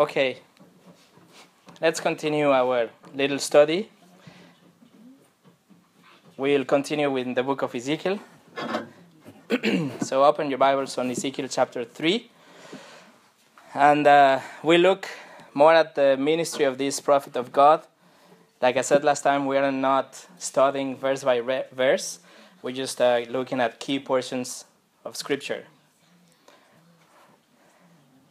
Okay, let's continue our little study. We'll continue with the book of Ezekiel. so open your Bibles on Ezekiel chapter 3. And uh, we look more at the ministry of this prophet of God. Like I said last time, we are not studying verse by verse, we're just uh, looking at key portions of Scripture.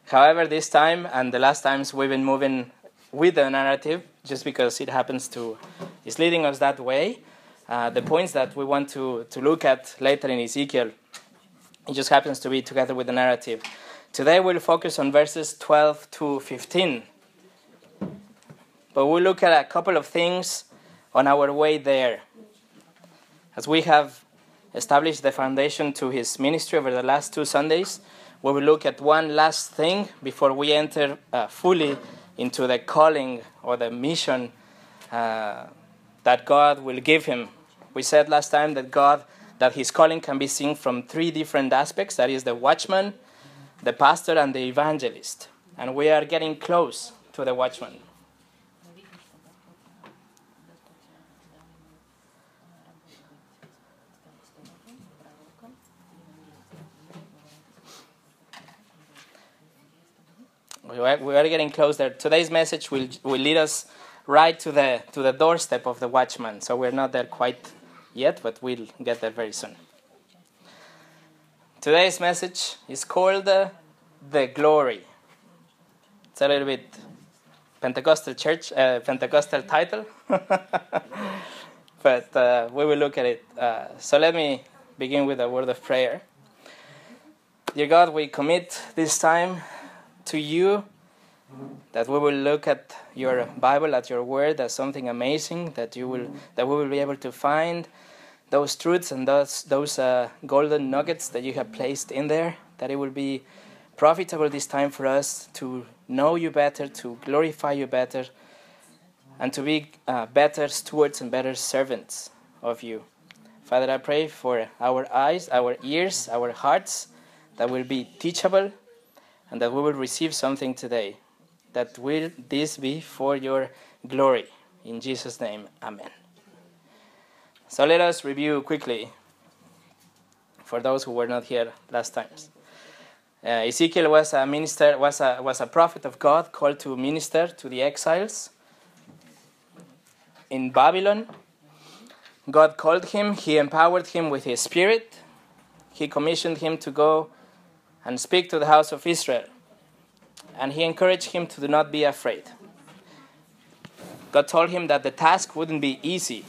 However, this time and the last times we've been moving with the narrative just because it happens to is leading us that way. Uh, the points that we want to, to look at later in Ezekiel, it just happens to be together with the narrative. Today we'll focus on verses 12 to 15. But we'll look at a couple of things on our way there. As we have established the foundation to his ministry over the last two Sundays, we will look at one last thing before we enter uh, fully into the calling or the mission uh, that God will give him. We said last time that God, that his calling can be seen from three different aspects that is, the watchman, the pastor, and the evangelist. And we are getting close to the watchman. We are, getting closer. Today's message will, will lead us right to the, to the doorstep of the watchman. So we're not there quite yet, but we'll get there very soon. Today's message is called uh, The Glory. It's a little bit Pentecostal church, uh, Pentecostal title, but uh, we will look at it. Uh, so let me begin with a word of prayer. Dear God, we commit this time to you that we will look at your Bible, at your word as something amazing, that you will that we will be able to find those truths and those those uh, golden nuggets that you have placed in there, that it will be profitable this time for us to know you better, to glorify you better, and to be uh, better stewards and better servants of you. Father, I pray for our eyes, our ears, our hearts that will be teachable and that we will receive something today. That will this be for your glory. In Jesus' name, Amen. So let us review quickly for those who were not here last times. Uh, Ezekiel was a minister, was a, was a prophet of God called to minister to the exiles in Babylon. God called him, he empowered him with his spirit, he commissioned him to go and speak to the house of Israel. And he encouraged him to do not be afraid. God told him that the task wouldn't be easy,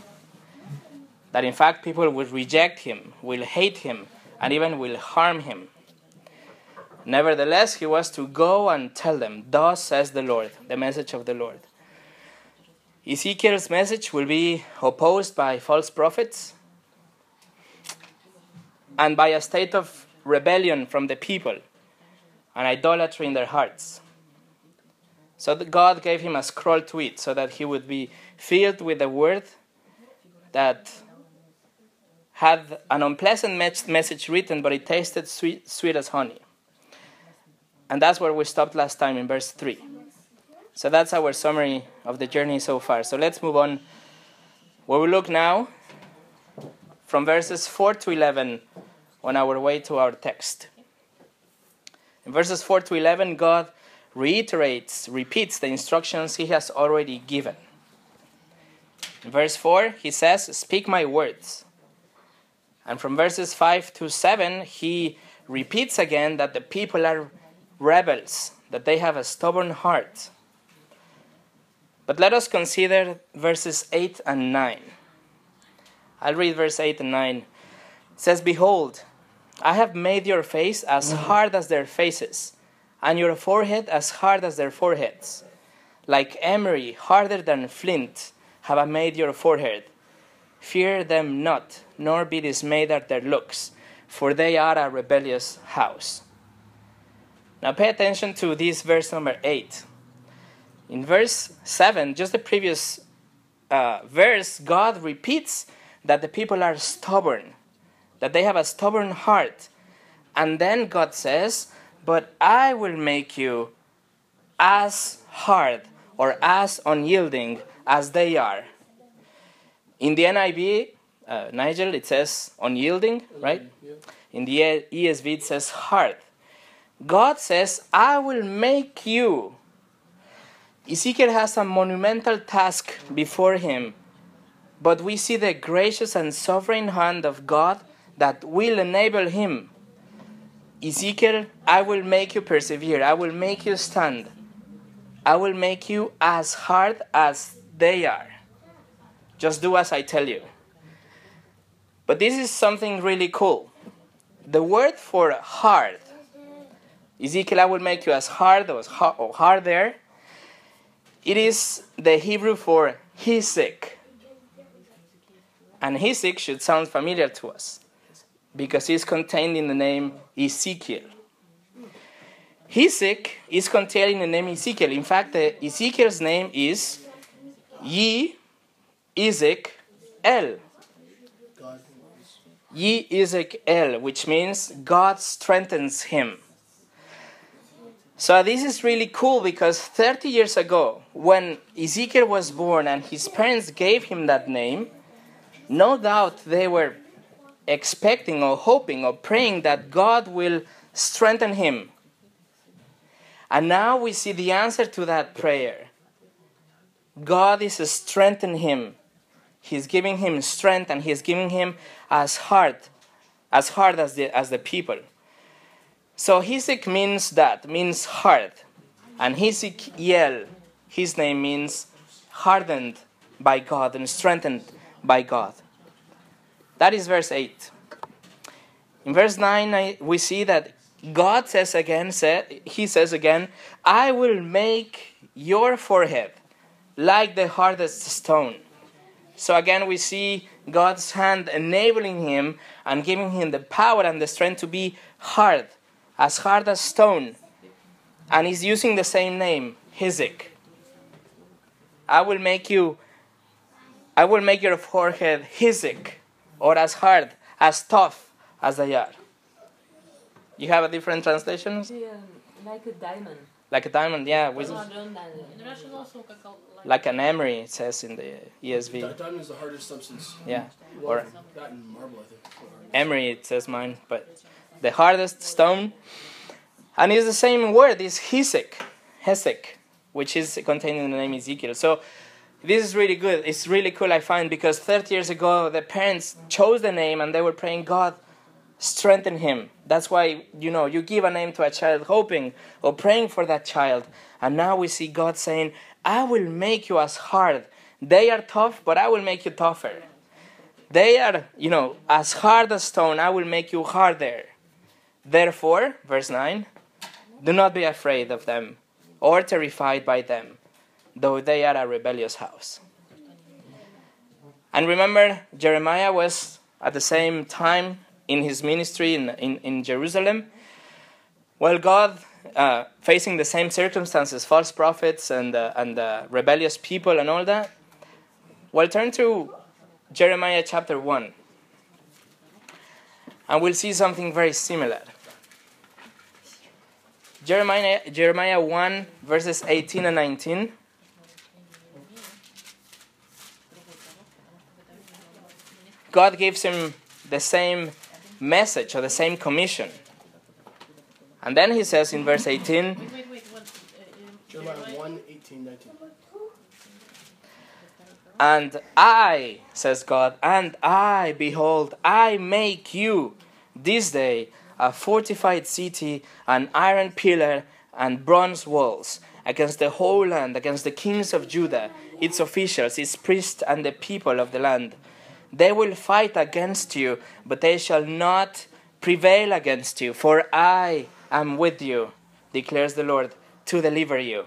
that in fact people would reject him, will hate him, and even will harm him. Nevertheless, he was to go and tell them, Thus says the Lord, the message of the Lord. Ezekiel's message will be opposed by false prophets and by a state of rebellion from the people and idolatry in their hearts. So God gave him a scroll to eat so that he would be filled with the word that had an unpleasant message written, but it tasted sweet, sweet as honey. And that's where we stopped last time in verse 3. So that's our summary of the journey so far. So let's move on. Where We look now from verses 4 to 11 on our way to our text. In verses 4 to 11, God reiterates, repeats the instructions he has already given. In verse 4, he says, Speak my words. And from verses 5 to 7, he repeats again that the people are rebels, that they have a stubborn heart. But let us consider verses 8 and 9. I'll read verse 8 and 9. It says, Behold, I have made your face as hard as their faces, and your forehead as hard as their foreheads. Like emery, harder than flint, have I made your forehead. Fear them not, nor be dismayed at their looks, for they are a rebellious house. Now pay attention to this verse number 8. In verse 7, just the previous uh, verse, God repeats that the people are stubborn that they have a stubborn heart. And then God says, But I will make you as hard or as unyielding as they are. In the NIV, uh, Nigel, it says unyielding, right? In the ESV, it says hard. God says, I will make you. Ezekiel has a monumental task before him, but we see the gracious and sovereign hand of God that will enable him. Ezekiel, I will make you persevere, I will make you stand, I will make you as hard as they are. Just do as I tell you. But this is something really cool. The word for hard, Ezekiel, I will make you as hard or harder, it is the Hebrew for hesek. And hesek should sound familiar to us because it's contained in the name Ezekiel. Hesek is contained in the name Ezekiel. In fact, uh, Ezekiel's name is Ye Ezek El. Ye Ezek El, which means God strengthens him. So this is really cool because 30 years ago, when Ezekiel was born and his parents gave him that name, no doubt they were expecting or hoping or praying that God will strengthen him. And now we see the answer to that prayer. God is strengthening him. He's giving him strength and he's giving him as hard, as hard as the, as the people. So Hesek means that, means hard. And Hezekiel, his name means hardened by God and strengthened by God. That is verse 8. In verse 9, we see that God says again, said, He says again, I will make your forehead like the hardest stone. So again, we see God's hand enabling him and giving him the power and the strength to be hard, as hard as stone. And he's using the same name, Hizek. I will make you, I will make your forehead Hizek, or as hard, as tough as they are. You have a different translation? Yeah, like a diamond. Like a diamond, yeah. With, like an emery, it says in the ESV. Diamond is the hardest substance. Yeah, or That and marble, I think. emery, it says mine, but the hardest stone. And it's the same word, it's Hesek, Hesek, which is contained in the name Ezekiel. So this is really good. It's really cool, I find, because 30 years ago, the parents chose the name and they were praying, God, strengthen him. That's why, you know, you give a name to a child hoping or praying for that child. And now we see God saying, I will make you as hard. They are tough, but I will make you tougher. They are, you know, as hard as stone, I will make you harder. Therefore, verse 9, do not be afraid of them or terrified by them, though they are a rebellious house. And remember, Jeremiah was at the same time in his ministry in, in, in Jerusalem. Well, God, uh, facing the same circumstances, false prophets and, uh, and uh, rebellious people and all that, well, turn to Jeremiah chapter 1. And we'll see something very similar. Jeremiah, Jeremiah 1, verses 18 and 19. God gives him the same message or the same commission. And then he says in verse 18, Jeremiah 1, 18, 19. And I, says God, and I, behold, I make you this day a fortified city, an iron pillar, and bronze walls against the whole land, against the kings of Judah, its officials, its priests, and the people of the land. They will fight against you, but they shall not prevail against you, for I am with you, declares the Lord, to deliver you.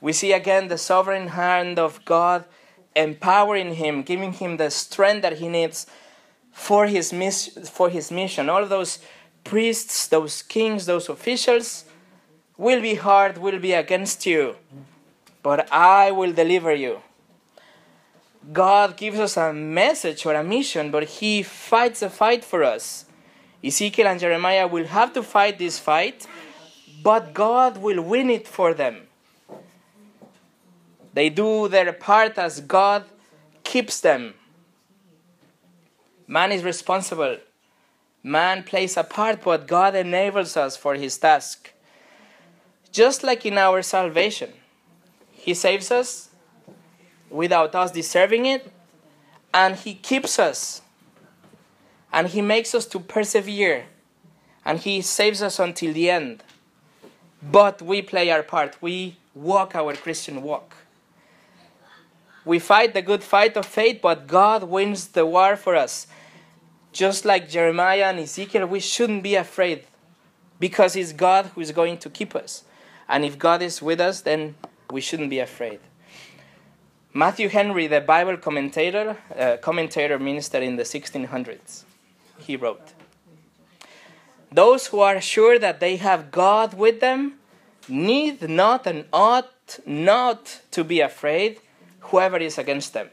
We see again the sovereign hand of God empowering him, giving him the strength that he needs for his, miss- for his mission. All those priests, those kings, those officials will be hard, will be against you, but I will deliver you. God gives us a message or a mission, but He fights a fight for us. Ezekiel and Jeremiah will have to fight this fight, but God will win it for them. They do their part as God keeps them. Man is responsible. Man plays a part, but God enables us for his task. Just like in our salvation, He saves us without us deserving it, and He keeps us, and He makes us to persevere, and He saves us until the end. But we play our part, we walk our Christian walk. We fight the good fight of faith, but God wins the war for us. Just like Jeremiah and Ezekiel, we shouldn't be afraid because it's God who is going to keep us. And if God is with us, then we shouldn't be afraid. Matthew Henry, the Bible commentator, uh, commentator minister in the 1600s, he wrote, Those who are sure that they have God with them need not and ought not to be afraid whoever is against them.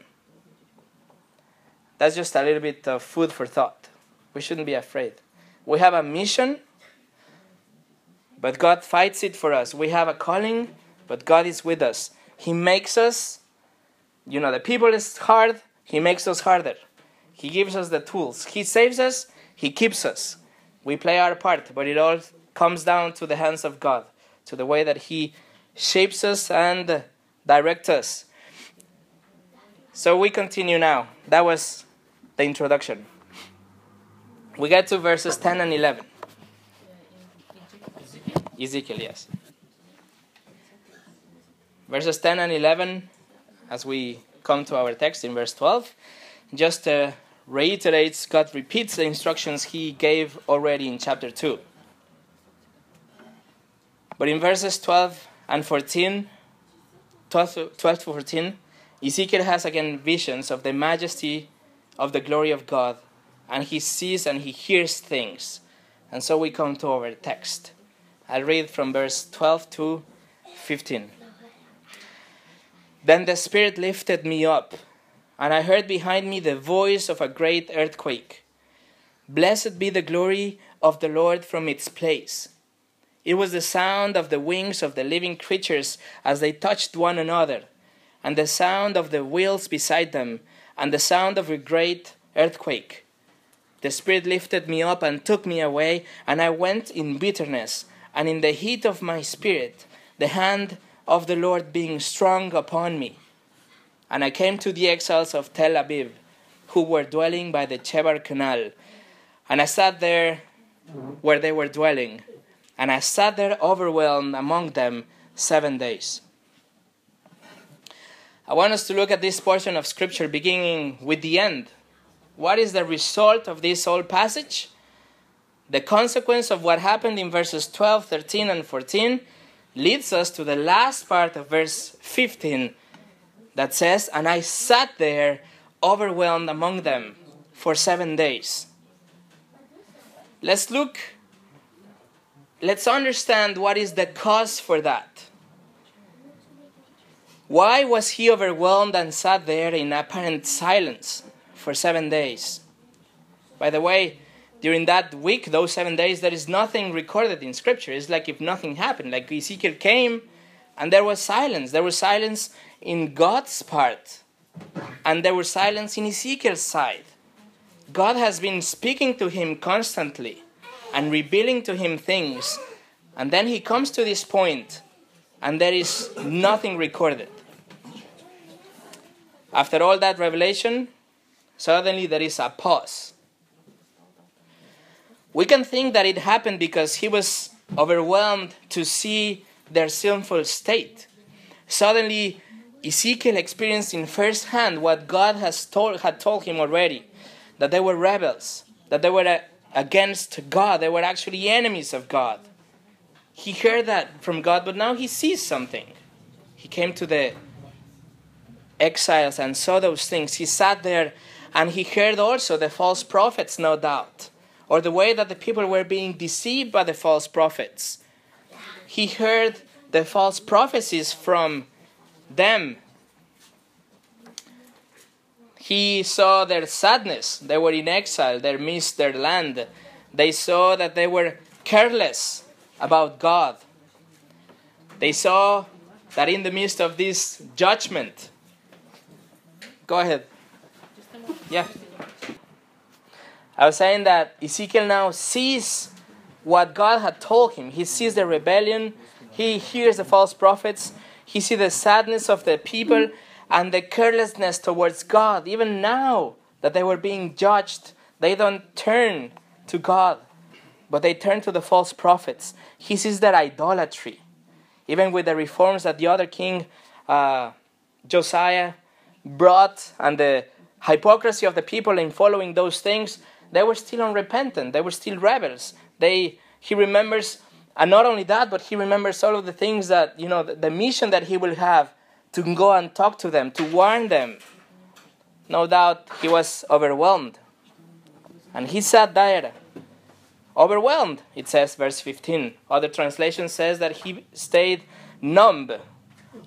That's just a little bit of food for thought. We shouldn't be afraid. We have a mission but God fights it for us. We have a calling, but God is with us. He makes us, you know, the people is hard, He makes us harder. He gives us the tools. He saves us, He keeps us. We play our part, but it all comes down to the hands of God, to the way that He shapes us and directs us. So we continue now. That was the introduction. We get to verses 10 and 11. Ezekiel, yes. Verses 10 and 11, as we come to our text in verse 12, just uh, reiterates, God repeats the instructions he gave already in chapter 2. But in verses 12 and 14, 12, 12 to 14, Ezekiel has again visions of the majesty of the glory of God, and he sees and he hears things. And so we come to our text. I'll read from verse 12 to 15. Then the Spirit lifted me up, and I heard behind me the voice of a great earthquake. Blessed be the glory of the Lord from its place. It was the sound of the wings of the living creatures as they touched one another, and the sound of the wheels beside them, and the sound of a great earthquake. The Spirit lifted me up and took me away, and I went in bitterness and in the heat of my spirit, the hand of the Lord being strong upon me. And I came to the exiles of Tel Aviv, who were dwelling by the Chebar Canal. And I sat there where they were dwelling, and I sat there overwhelmed among them seven days. I want us to look at this portion of Scripture beginning with the end. What is the result of this whole passage? The consequence of what happened in verses 12, 13, and 14 leads us to the last part of verse 15 that says, And I sat there overwhelmed among them for seven days. Let's look, let's understand what is the cause for that. Why was he overwhelmed and sat there in apparent silence for seven days? By the way, during that week, those seven days, there is nothing recorded in Scripture. It's like if nothing happened. Like Ezekiel came and there was silence. There was silence in God's part, and there was silence in Ezekiel's side. God has been speaking to him constantly and revealing to him things. And then he comes to this point, and there is nothing recorded. After all that revelation, suddenly there is a pause we can think that it happened because he was overwhelmed to see their sinful state. Suddenly, Ezekiel experienced in first hand what God has told, had told him already that they were rebels, that they were uh, against God, they were actually enemies of God. He heard that from God, but now he sees something. He came to the exiles and saw those things. He sat there and he heard also the false prophets, no doubt or the way that the people were being deceived by the false prophets. He heard the false prophecies from them. He saw their sadness. They were in exile, they missed their land. They saw that they were careless about God. They saw that in the midst of this judgment, go ahead. Yeah. I was saying that Ezekiel now sees what God had told him. He sees the rebellion, he hears the false prophets, he sees the sadness of the people and the carelessness towards God. Even now that they were being judged, they don't turn to God, but they turn to the false prophets. He sees their idolatry. Even with the reforms that the other king, uh, Josiah, brought and the hypocrisy of the people in following those things, they were still unrepentant. They were still rebels. They, he remembers, and not only that, but he remembers all of the things that, you know, the, the mission that he will have to go and talk to them, to warn them. No doubt he was overwhelmed. And he sat there, overwhelmed, it says, verse 15. Other translation says that he stayed numb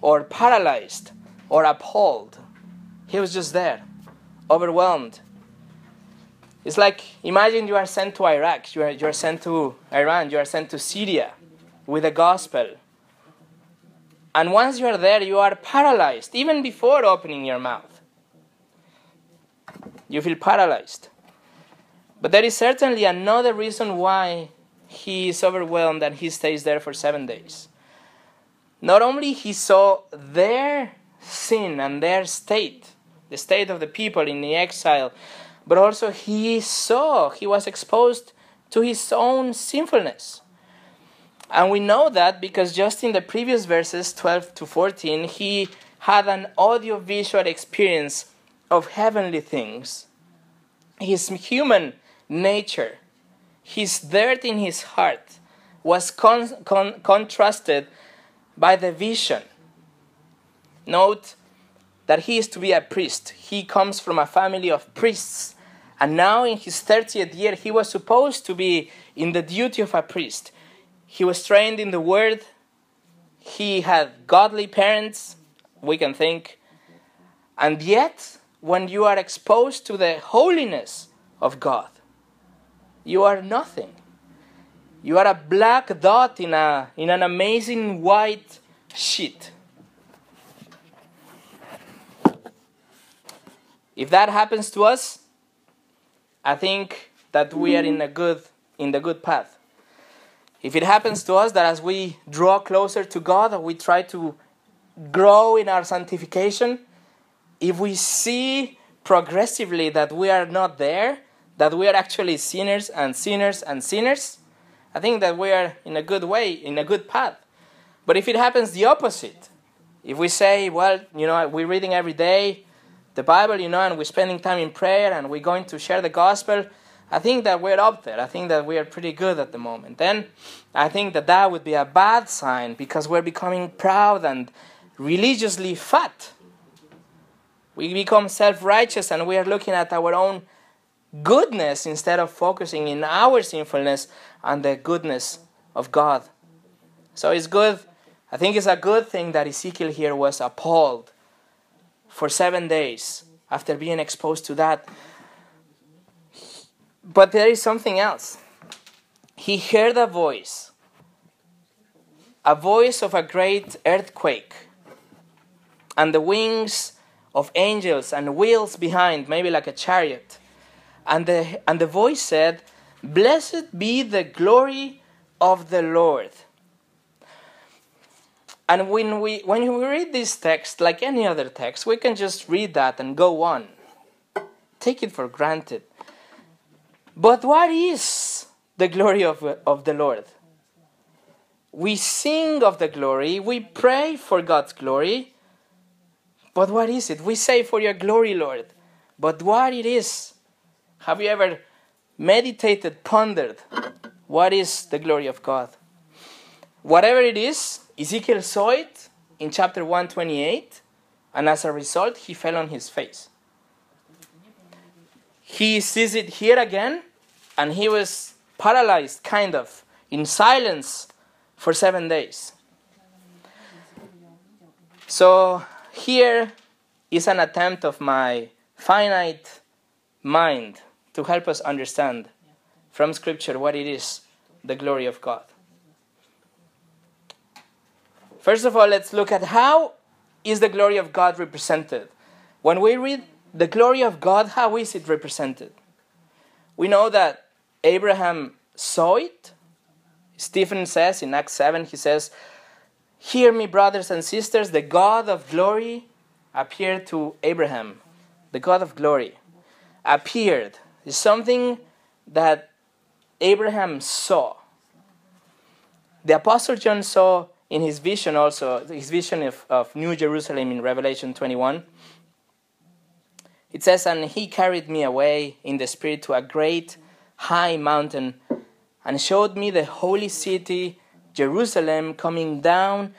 or paralyzed or appalled. He was just there, overwhelmed. It's like imagine you are sent to Iraq, you are, you are sent to Iran, you are sent to Syria with the gospel. And once you are there, you are paralyzed, even before opening your mouth. You feel paralyzed. But there is certainly another reason why he is overwhelmed and he stays there for seven days. Not only he saw their sin and their state, the state of the people in the exile, but also he saw, he was exposed to his own sinfulness. And we know that because just in the previous verses, 12 to 14, he had an audio-visual experience of heavenly things. His human nature, his dirt in his heart, was con- con- contrasted by the vision. Note that he is to be a priest. He comes from a family of priests. And now, in his 30th year, he was supposed to be in the duty of a priest. He was trained in the word. He had godly parents, we can think. And yet, when you are exposed to the holiness of God, you are nothing. You are a black dot in, a, in an amazing white sheet. If that happens to us, I think that we are in a good in the good path. If it happens to us that as we draw closer to God, we try to grow in our sanctification, if we see progressively that we are not there, that we are actually sinners and sinners and sinners, I think that we are in a good way, in a good path. But if it happens the opposite, if we say, well, you know, we're reading every day the Bible, you know, and we're spending time in prayer and we're going to share the gospel, I think that we're up there. I think that we are pretty good at the moment. Then I think that that would be a bad sign because we're becoming proud and religiously fat. We become self righteous and we are looking at our own goodness instead of focusing in our sinfulness and the goodness of God. So it's good. I think it's a good thing that Ezekiel here was appalled for seven days after being exposed to that. But there is something else. He heard a voice, a voice of a great earthquake, and the wings of angels and wheels behind, maybe like a chariot. And the, and the voice said, Blessed be the glory of the Lord. And when we, when we read this text, like any other text, we can just read that and go on. Take it for granted. But what is the glory of, of the Lord? We sing of the glory, we pray for God's glory. But what is it? We say for your glory, Lord. But what it is? Have you ever meditated, pondered what is the glory of God? Whatever it is, Ezekiel saw it in chapter 128, and as a result, he fell on his face. He sees it here again, and he was paralyzed, kind of, in silence for seven days. So, here is an attempt of my finite mind to help us understand from Scripture what it is the glory of God. First of all, let's look at how is the glory of God represented. When we read the glory of God, how is it represented? We know that Abraham saw it. Stephen says in Acts 7, he says, Hear me, brothers and sisters, the God of glory appeared to Abraham. The God of glory appeared. is something that Abraham saw. The Apostle John saw in his vision also, his vision of, of New Jerusalem in Revelation 21. It says, And he carried me away in the Spirit to a great high mountain and showed me the holy city, Jerusalem, coming down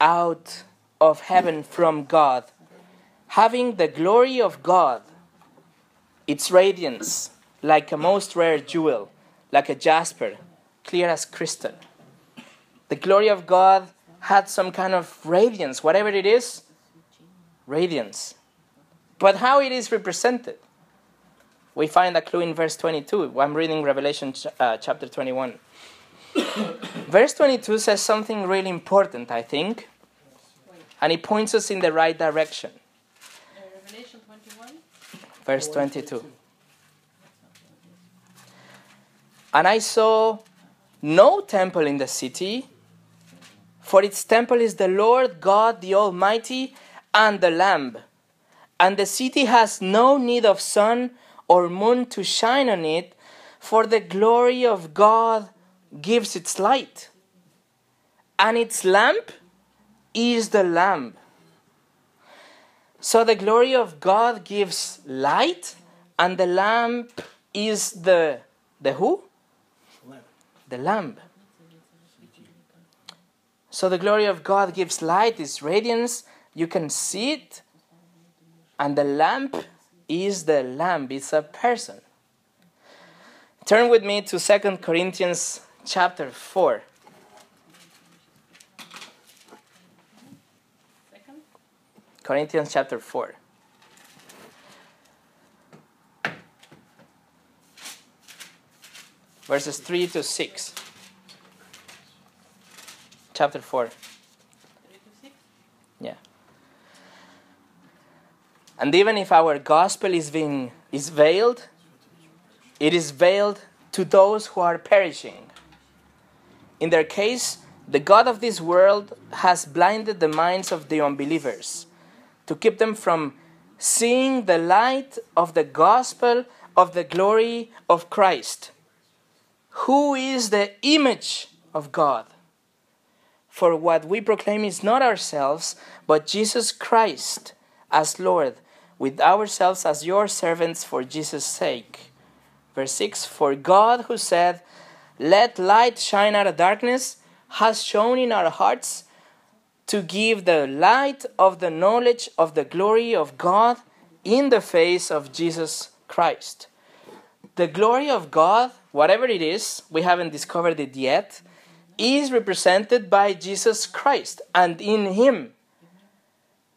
out of heaven from God, having the glory of God, its radiance like a most rare jewel, like a jasper, clear as crystal. The glory of God had some kind of radiance, whatever it is, radiance. But how it is represented? We find a clue in verse 22. I'm reading Revelation uh, chapter 21. verse 22 says something really important, I think, and it points us in the right direction. Uh, Revelation 21. Verse 22. And I saw no temple in the city, for its temple is the Lord God the Almighty and the Lamb. And the city has no need of sun or moon to shine on it, for the glory of God gives its light. And its lamp is the Lamb. So the glory of God gives light, and the lamp is the the who? Lamp. The lamp. So the glory of God gives light, is radiance. You can see it, and the lamp is the lamp. It's a person. Turn with me to Second Corinthians chapter four. Second. Corinthians chapter 4. Verses 3 to 6. Chapter 4. 3 to 6. Yeah. And even if our gospel is being is veiled, it is veiled to those who are perishing. In their case, the God of this world has blinded the minds of the unbelievers to keep them from seeing the light of the gospel of the glory of Christ, who is the image of God. For what we proclaim is not ourselves, but Jesus Christ as Lord, with ourselves as your servants for Jesus' sake. Verse 6 For God, who said, Let light shine out of darkness, has shown in our hearts to give the light of the knowledge of the glory of God in the face of Jesus Christ. The glory of God, whatever it is, we haven't discovered it yet, is represented by Jesus Christ and in Him.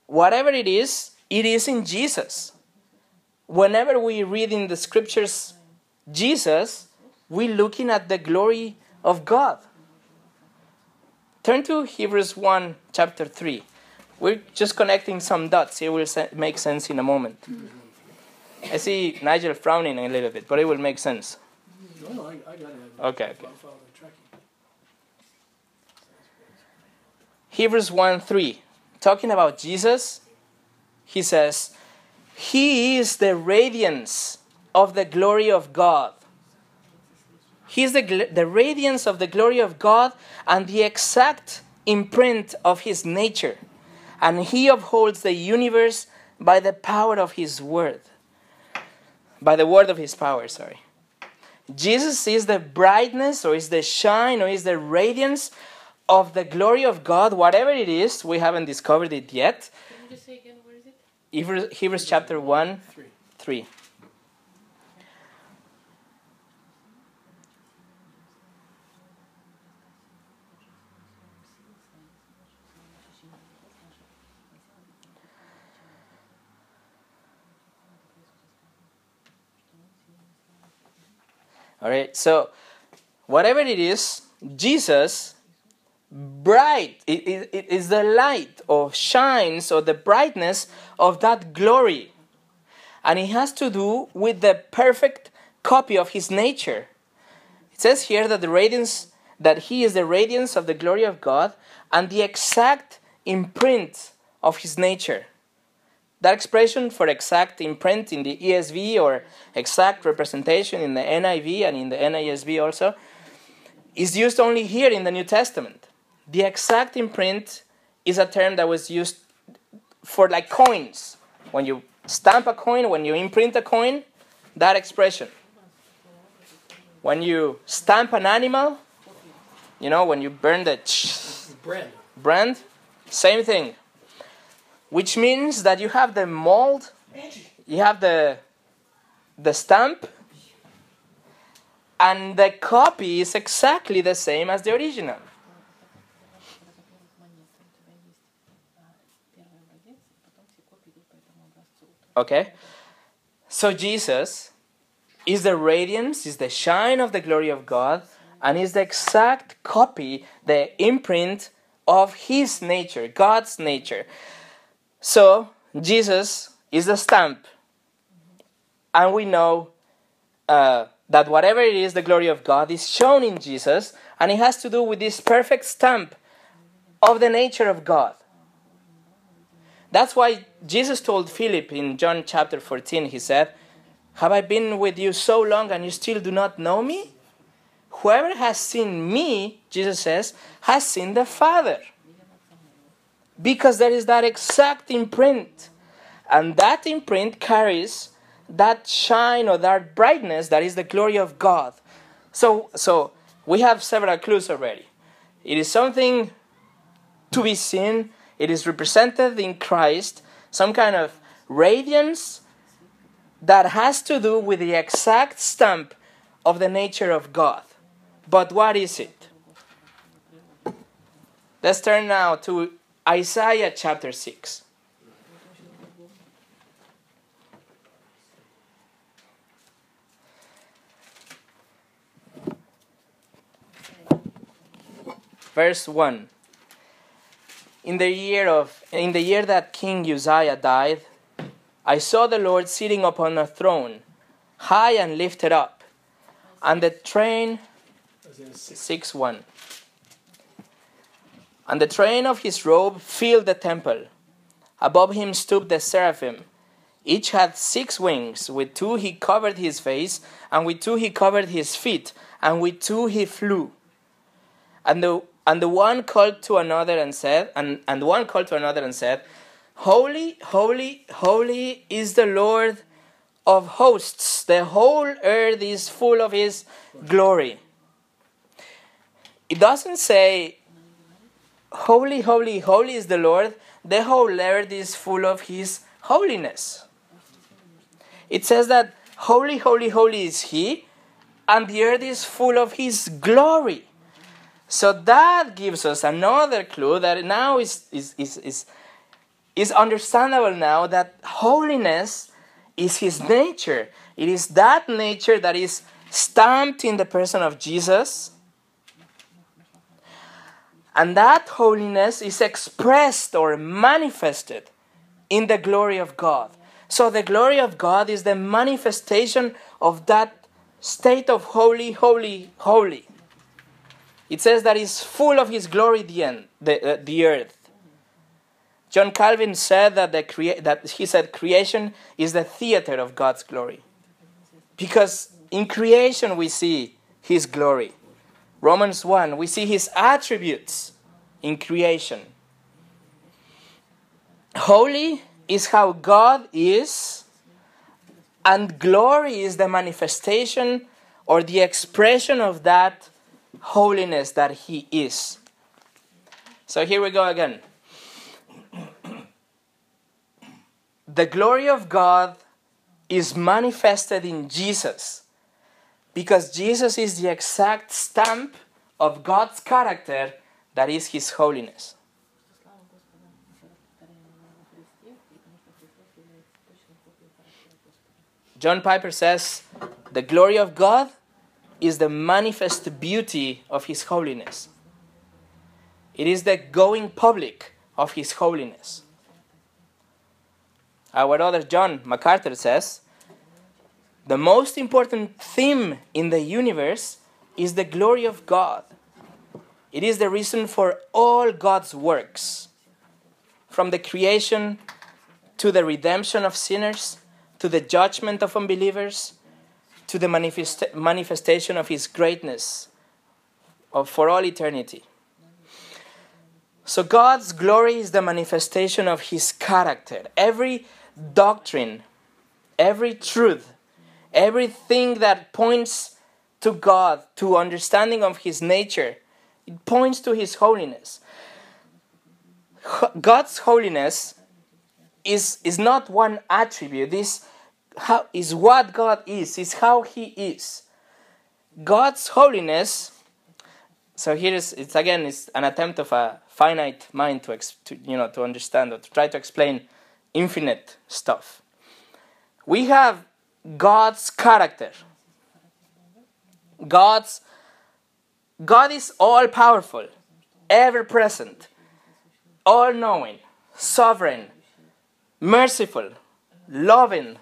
Whatever it is, it is in Jesus. Whenever we read in the scriptures Jesus, we're looking at the glory of God. Turn to Hebrews 1, chapter 3. We're just connecting some dots. It will make sense in a moment. I see Nigel frowning a little bit, but it will make sense. No, no, I, I got it. Okay, okay. I'm following, tracking. Hebrews 1 3. Talking about Jesus, he says, He is the radiance of the glory of God. He is the, the radiance of the glory of God and the exact imprint of His nature. And He upholds the universe by the power of His word. By the word of His power, sorry. Jesus is the brightness, or is the shine, or is the radiance of the glory of God, whatever it is, we haven't discovered it yet. Can you just say again where is it? Hebrews, Hebrews chapter 1, Three. 3. All right, so whatever it is, Jesus bright. It, it, it is the light or shines or the brightness of that glory. And it has to do with the perfect copy of his nature. It says here that the radiance that he is the radiance of the glory of God and the exact imprint of his nature. That expression for exact imprint in the ESV or exact representation in the NIV and in the NASB also is used only here in the New Testament. The exact imprint is a term that was used for like coins. When you stamp a coin, when you imprint a coin, that expression. When you stamp an animal, you know, when you burn the Bread. brand, same thing. Which means that you have the mold, you have the the stamp, and the copy is exactly the same as the original. Okay? So Jesus is the radiance, is the shine of the glory of God, and is the exact copy, the imprint of his nature, God's nature. So Jesus is the stamp. And we know uh, that whatever it is, the glory of God is shown in Jesus, and it has to do with this perfect stamp of the nature of God. That's why Jesus told Philip in John chapter 14, he said, Have I been with you so long and you still do not know me? Whoever has seen me, Jesus says, has seen the Father. Because there is that exact imprint. And that imprint carries that shine or that brightness that is the glory of God. So, so we have several clues already. It is something to be seen, it is represented in Christ, some kind of radiance that has to do with the exact stamp of the nature of God. But what is it? Let's turn now to Isaiah chapter 6. Verse 1. In the year of in the year that King Uzziah died, I saw the Lord sitting upon a throne, high and lifted up, and the train 6. 6 1. And the train of his robe filled the temple. Above him stood the seraphim. Each had six wings. With two he covered his face, and with two he covered his feet, and with two he flew. And the and the one called to another and said, and, and one called to another and said, Holy, holy, holy is the Lord of hosts. The whole earth is full of his glory. It doesn't say, Holy, holy, holy is the Lord. The whole earth is full of his holiness. It says that, Holy, holy, holy is he, and the earth is full of his glory. So that gives us another clue that now is, is, is, is, is understandable now that holiness is his nature. It is that nature that is stamped in the person of Jesus. And that holiness is expressed or manifested in the glory of God. So the glory of God is the manifestation of that state of holy, holy, holy. It says that is full of his glory the end, the, uh, the earth. John Calvin said that, the crea- that he said creation is the theater of God's glory. Because in creation we see his glory. Romans 1, we see his attributes in creation. Holy is how God is, and glory is the manifestation or the expression of that holiness that he is. So here we go again. The glory of God is manifested in Jesus because Jesus is the exact stamp of God's character that is his holiness. John Piper says, The glory of God is the manifest beauty of his holiness. It is the going public of His holiness. Our other John MacArthur says the most important theme in the universe is the glory of God. It is the reason for all God's works, from the creation to the redemption of sinners, to the judgment of unbelievers, to the manifest- manifestation of His greatness of, for all eternity. So, God's glory is the manifestation of His character. Every doctrine, every truth, everything that points to God, to understanding of His nature, it points to His holiness. God's holiness is, is not one attribute, is, how, is what God is, is how He is. God's holiness, so here is it's again it's an attempt of a finite mind to, ex, to you know to understand or to try to explain infinite stuff. We have God's character. God's God is all powerful, ever present, all knowing, sovereign, merciful, loving,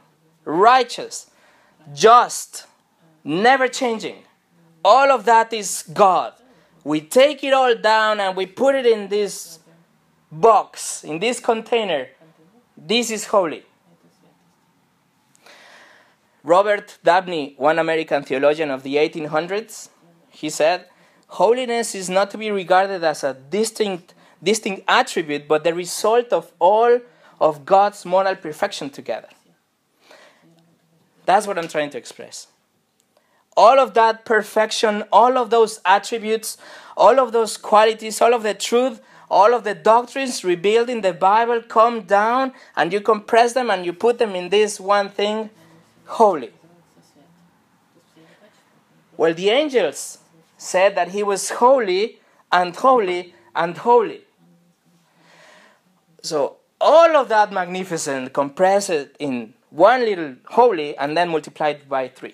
righteous, just, never changing. All of that is God. We take it all down and we put it in this box, in this container. This is holy. Robert Dabney, one American theologian of the 1800s, he said, Holiness is not to be regarded as a distinct, distinct attribute, but the result of all of God's moral perfection together. That's what I'm trying to express. All of that perfection, all of those attributes, all of those qualities, all of the truth, all of the doctrines revealed in the Bible come down and you compress them and you put them in this one thing holy. Well, the angels said that he was holy and holy and holy. So, all of that magnificent compressed in one little holy and then multiplied by three.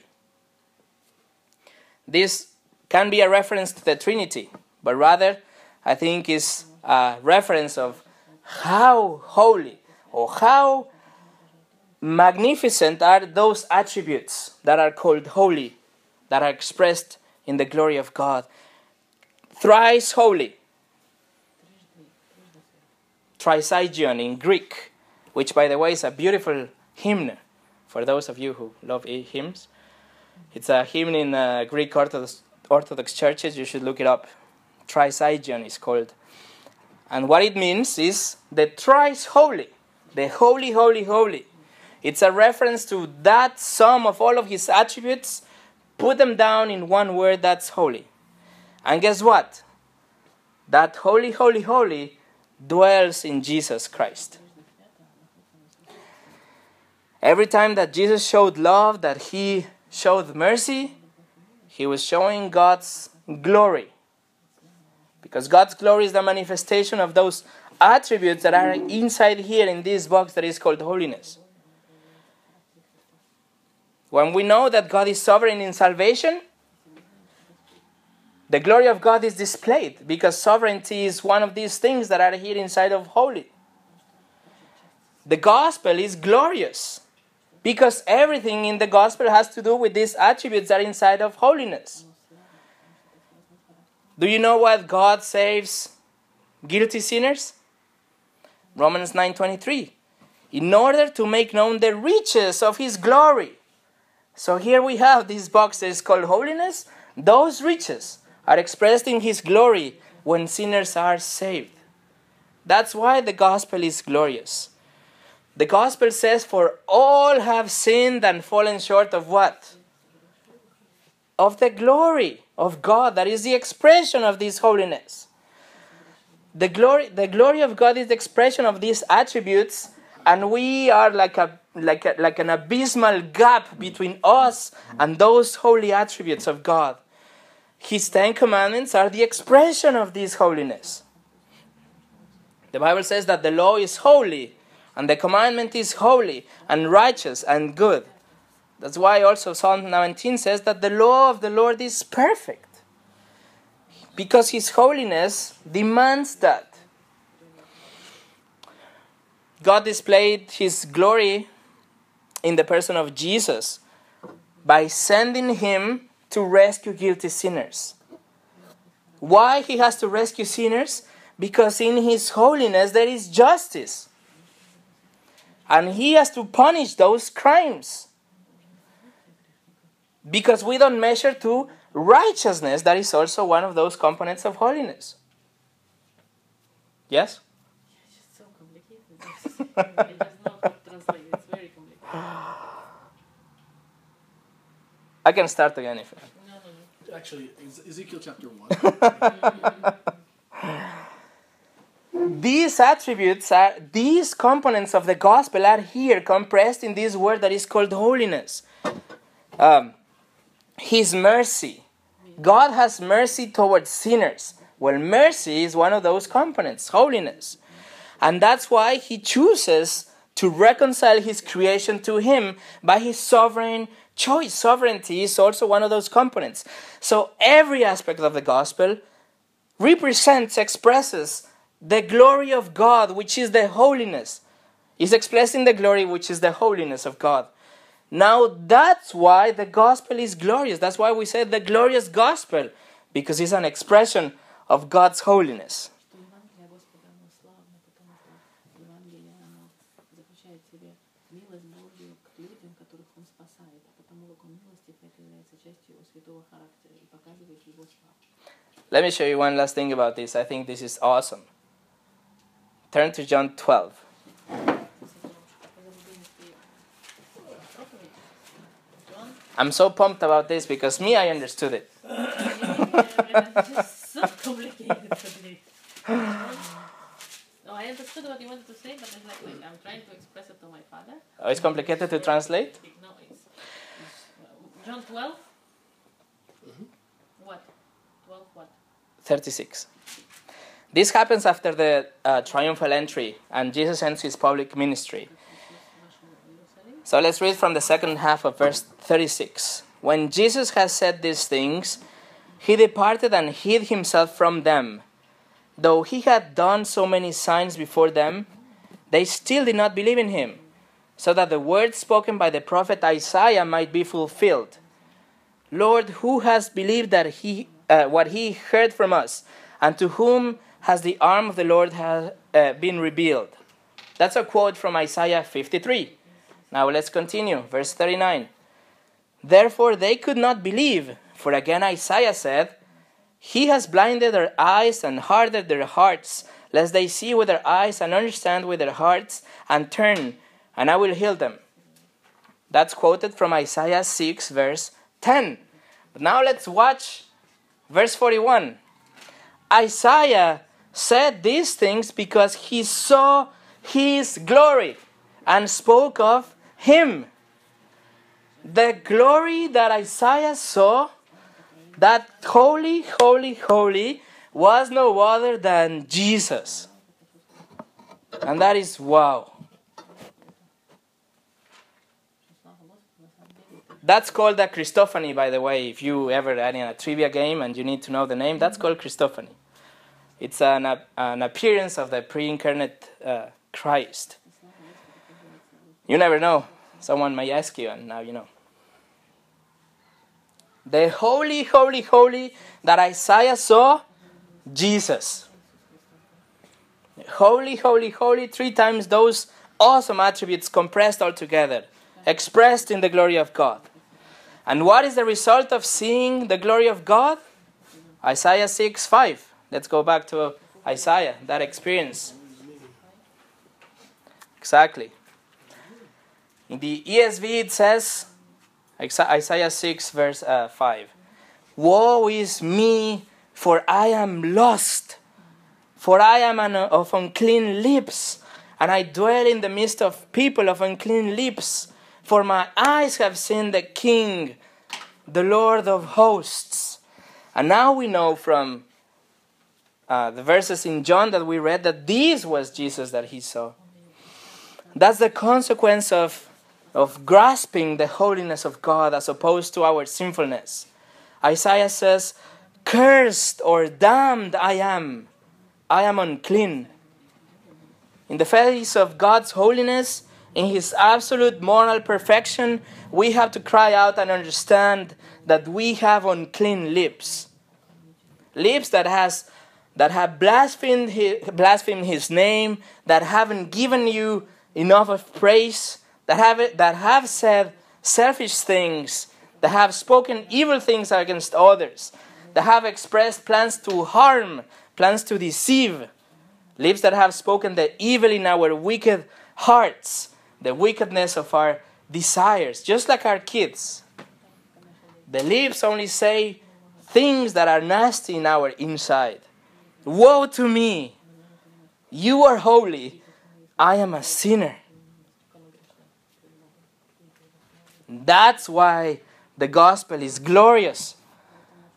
This can be a reference to the Trinity, but rather, I think, is a reference of how holy or how magnificent are those attributes that are called holy, that are expressed in the glory of God. Thrice holy. Trisagion in Greek, which, by the way, is a beautiful hymn for those of you who love hymns. It's a hymn in uh, Greek Orthodox, Orthodox churches. You should look it up. Trisagion is called. And what it means is the thrice holy, the holy, holy, holy. It's a reference to that sum of all of his attributes, put them down in one word that's holy. And guess what? That holy, holy, holy dwells in Jesus Christ. Every time that Jesus showed love, that he showed mercy, he was showing God's glory. Because God's glory is the manifestation of those attributes that are inside here in this box that is called holiness. When we know that God is sovereign in salvation, the glory of God is displayed because sovereignty is one of these things that are here inside of holy. The gospel is glorious because everything in the gospel has to do with these attributes that are inside of holiness. Do you know what God saves guilty sinners? Romans 9:23. In order to make known the riches of his glory. So here we have this box that is called holiness. Those riches are expressed in his glory when sinners are saved. That's why the gospel is glorious. The gospel says, For all have sinned and fallen short of what? Of the glory of God. That is the expression of this holiness. The glory, the glory of God is the expression of these attributes, and we are like a like a, like an abysmal gap between us and those holy attributes of God. His Ten Commandments are the expression of this holiness. The Bible says that the law is holy, and the commandment is holy and righteous and good. That's why also Psalm 19 says that the law of the Lord is perfect. because His holiness demands that. God displayed His glory in the person of Jesus by sending Him to rescue guilty sinners. Why He has to rescue sinners? Because in His holiness there is justice. And He has to punish those crimes. Because we don't measure to righteousness, that is also one of those components of holiness. Yes? It's just so complicated. I just know how to translate. It's very complicated. I can start again if No, no, no. Actually, Ezekiel chapter 1. these attributes are these components of the gospel are here compressed in this word that is called holiness. Um, his mercy. God has mercy towards sinners. Well mercy is one of those components holiness. And that's why he chooses to reconcile his creation to him by his sovereign choice. Sovereignty is also one of those components. So every aspect of the gospel represents, expresses the glory of God, which is the holiness. is expressing the glory, which is the holiness of God. Now, that's why the gospel is glorious. That's why we say the glorious gospel, because it's an expression of God's holiness. Let me show you one last thing about this. I think this is awesome. Turn to John 12. I'm so pumped about this because me, I understood it. it's so complicated for me. No, I understood what you wanted to say, but it's like, like I'm trying to express it to my father. Oh, it's complicated to translate? No, it's, it's John 12. Mm-hmm. What? 12 what? 36. This happens after the uh, triumphal entry and Jesus ends his public ministry. So let's read from the second half of verse 36. When Jesus had said these things, he departed and hid himself from them. Though he had done so many signs before them, they still did not believe in him, so that the words spoken by the prophet Isaiah might be fulfilled. Lord, who has believed that he uh, what he heard from us, and to whom has the arm of the Lord ha- uh, been revealed? That's a quote from Isaiah 53. Now let's continue. Verse 39. Therefore they could not believe, for again Isaiah said, He has blinded their eyes and hardened their hearts, lest they see with their eyes and understand with their hearts and turn, and I will heal them. That's quoted from Isaiah 6, verse 10. But now let's watch verse 41. Isaiah said these things because he saw his glory and spoke of him. The glory that Isaiah saw, that holy, holy, holy, was no other than Jesus. And that is wow. That's called a Christophany, by the way. If you ever are in a trivia game and you need to know the name, that's called Christophany. It's an, an appearance of the pre incarnate uh, Christ. You never know. Someone may ask you, and now you know. The holy, holy, holy that Isaiah saw, Jesus. Holy, holy, holy, three times those awesome attributes compressed all together, expressed in the glory of God. And what is the result of seeing the glory of God? Isaiah 6 5. Let's go back to Isaiah, that experience. Exactly. In the ESV, it says, Isaiah 6, verse uh, 5 Woe is me, for I am lost, for I am an, of unclean lips, and I dwell in the midst of people of unclean lips. For my eyes have seen the King, the Lord of hosts. And now we know from uh, the verses in John that we read that this was Jesus that he saw. That's the consequence of, of grasping the holiness of God as opposed to our sinfulness. Isaiah says, Cursed or damned I am. I am unclean. In the face of God's holiness, in His absolute moral perfection, we have to cry out and understand that we have unclean lips. Lips that has that have blasphemed his, blasphemed his name, that haven't given you enough of praise, that have, that have said selfish things, that have spoken evil things against others, that have expressed plans to harm, plans to deceive, lips that have spoken the evil in our wicked hearts, the wickedness of our desires, just like our kids. The lips only say things that are nasty in our inside. Woe to me! You are holy. I am a sinner. That's why the gospel is glorious.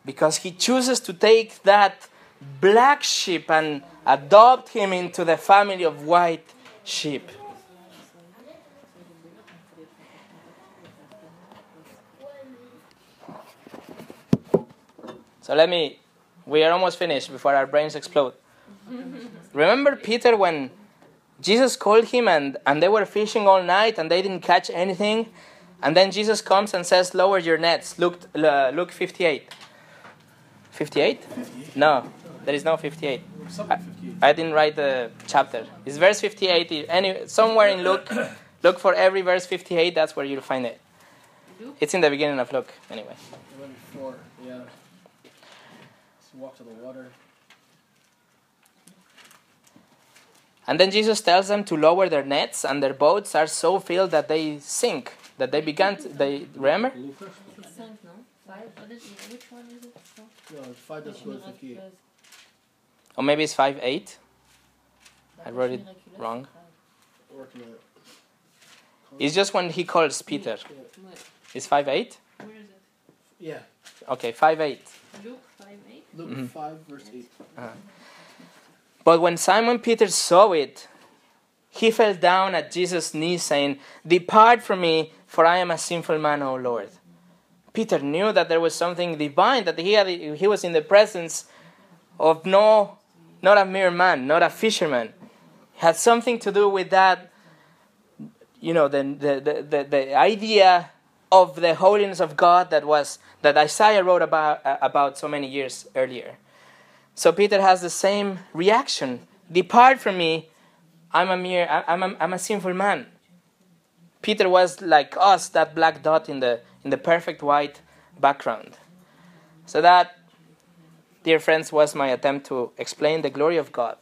Because he chooses to take that black sheep and adopt him into the family of white sheep. So let me, we are almost finished before our brains explode. Remember Peter when Jesus called him and, and they were fishing all night and they didn't catch anything? And then Jesus comes and says, Lower your nets. Luke, uh, Luke 58. 58? No, there is no 58. Something 58. I didn't write the chapter. It's verse 58. Any, somewhere in Luke, look for every verse 58. That's where you'll find it. It's in the beginning of Luke, anyway. The one before, yeah. Let's walk to the water. And then Jesus tells them to lower their nets, and their boats are so filled that they sink. That they began. To, they remember. Or maybe it's five eight. I wrote it wrong. It's just when he calls Peter. It's five eight where is it? Yeah. Okay, five eight. Luke 5 8? Luke Mhm. 5, verse 8. But when Simon Peter saw it, he fell down at Jesus' knees, saying, Depart from me, for I am a sinful man, O Lord. Peter knew that there was something divine, that he, had, he was in the presence of no, not a mere man, not a fisherman. It had something to do with that, you know, the, the, the, the, the idea of the holiness of God that was that Isaiah wrote about, uh, about so many years earlier. So Peter has the same reaction. Depart from me. I'm a mere I- I'm a, I'm a sinful man. Peter was like us, that black dot in the in the perfect white background. So that, dear friends, was my attempt to explain the glory of God.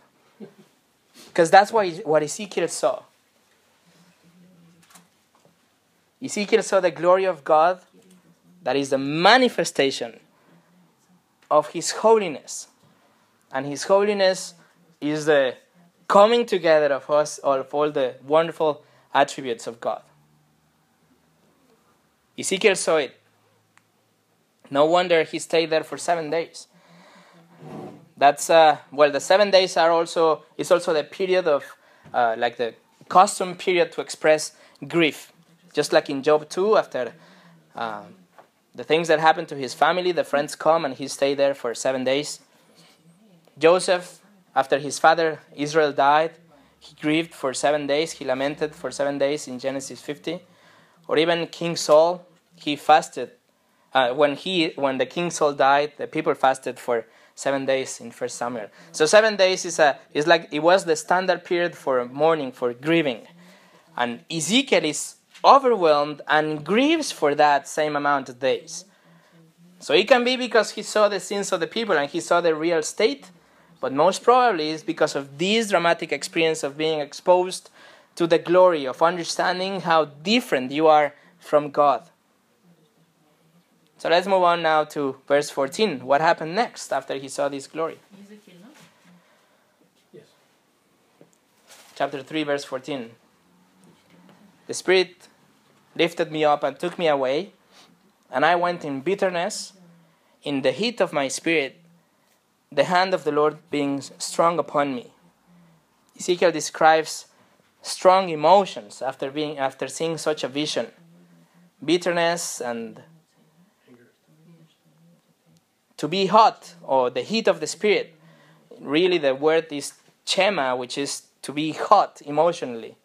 Because that's what, what Ezekiel saw. Ezekiel saw the glory of God that is the manifestation of his holiness and his holiness is the coming together of us of all the wonderful attributes of God. Ezekiel saw it. No wonder he stayed there for seven days. That's uh, well, the seven days are also is also the period of uh, like the custom period to express grief, just like in Job two after. Um, the things that happened to his family, the friends come and he stayed there for seven days. Joseph, after his father Israel died, he grieved for seven days. He lamented for seven days in Genesis 50. Or even King Saul, he fasted. Uh, when he, when the King Saul died, the people fasted for seven days in First Samuel. So seven days is a is like it was the standard period for mourning, for grieving, and Ezekiel is overwhelmed and grieves for that same amount of days. So it can be because he saw the sins of the people and he saw the real state, but most probably it's because of this dramatic experience of being exposed to the glory, of understanding how different you are from God. So let's move on now to verse 14. What happened next after he saw this glory? Yes. Chapter 3, verse 14. The Spirit lifted me up and took me away, and I went in bitterness, in the heat of my spirit, the hand of the Lord being strong upon me. Ezekiel describes strong emotions after being after seeing such a vision. Bitterness and to be hot or the heat of the spirit. Really, the word is chema, which is to be hot emotionally,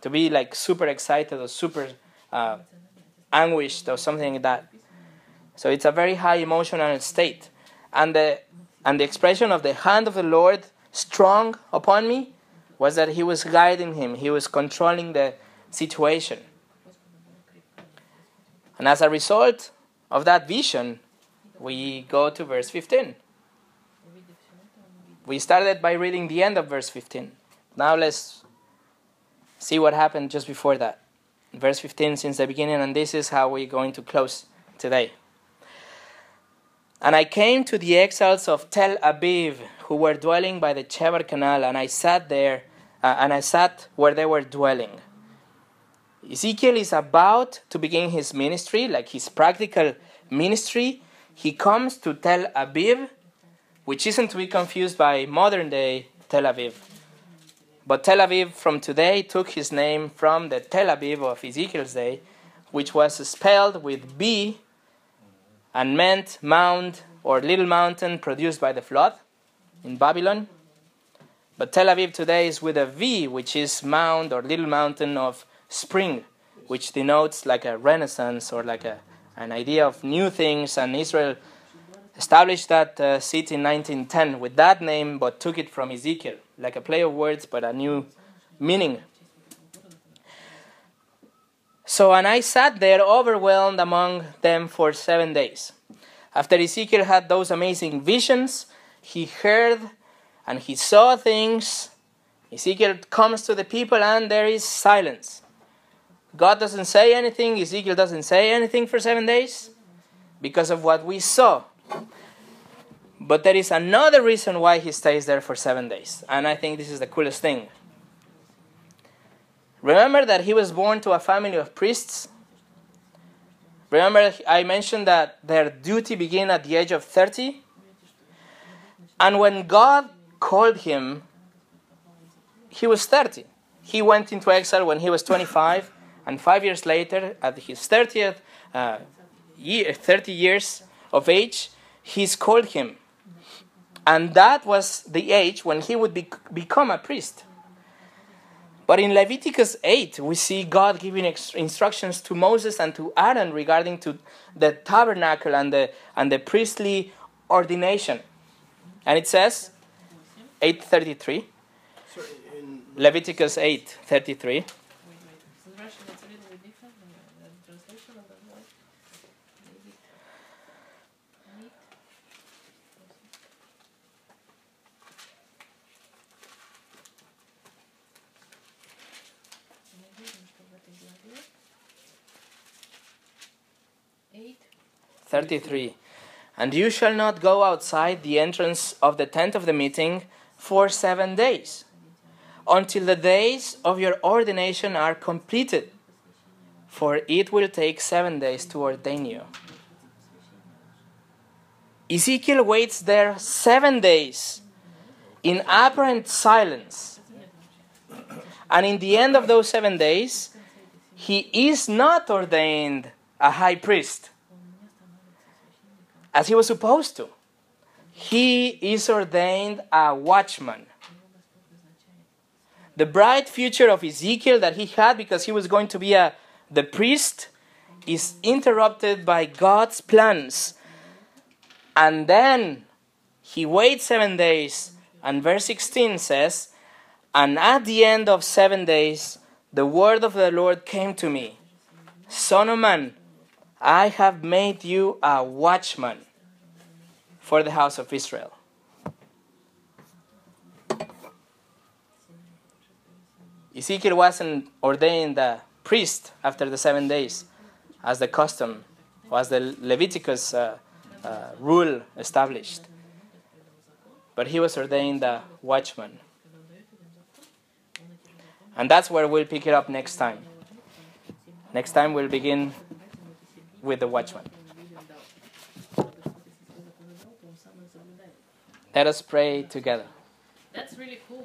to be like super excited or super uh, anguished or something like that. So it's a very high emotional state. And the, and the expression of the hand of the Lord strong upon me was that he was guiding him, he was controlling the situation. And as a result of that vision, we go to verse 15. We started by reading the end of verse 15. Now let's see what happened just before that. Verse 15 since the beginning, and this is how we're going to close today. And I came to the exiles of Tel Aviv, who were dwelling by the Chebar Canal, and I sat there, uh, and I sat where they were dwelling. Ezekiel is about to begin his ministry, like his practical ministry. He comes to Tel Aviv, which isn't to be confused by modern day Tel Aviv. But Tel Aviv from today took his name from the Tel Aviv of Ezekiel's day, which was spelled with B and meant mound or little mountain produced by the flood in Babylon. But Tel Aviv today is with a V, which is mound or little mountain of spring, which denotes like a renaissance or like a, an idea of new things. And Israel established that uh, city in 1910 with that name, but took it from Ezekiel, like a play of words, but a new meaning. So, and I sat there overwhelmed among them for seven days. After Ezekiel had those amazing visions, he heard and he saw things. Ezekiel comes to the people and there is silence. God doesn't say anything, Ezekiel doesn't say anything for seven days because of what we saw. But there is another reason why he stays there for seven days. And I think this is the coolest thing. Remember that he was born to a family of priests? Remember, I mentioned that their duty began at the age of 30? And when God called him, he was 30. He went into exile when he was 25, and five years later, at his 30th uh, year, 30 years of age, he's called him. And that was the age when he would be, become a priest. But in Leviticus 8, we see God giving ex- instructions to Moses and to Aaron regarding to the tabernacle and the, and the priestly ordination. And it says, 833, So in Leviticus 8:33. 33. And you shall not go outside the entrance of the tent of the meeting for seven days, until the days of your ordination are completed, for it will take seven days to ordain you. Ezekiel waits there seven days in apparent silence. And in the end of those seven days, he is not ordained a high priest as he was supposed to. He is ordained a watchman. The bright future of Ezekiel that he had because he was going to be a the priest is interrupted by God's plans. And then he waits 7 days and verse 16 says, "And at the end of 7 days the word of the Lord came to me, Son of man, I have made you a watchman for the house of Israel. Ezekiel wasn't ordained a priest after the seven days, as the custom, was the Leviticus uh, uh, rule established. But he was ordained a watchman. And that's where we'll pick it up next time. Next time we'll begin with the watchman. Let us pray together. That's really cool.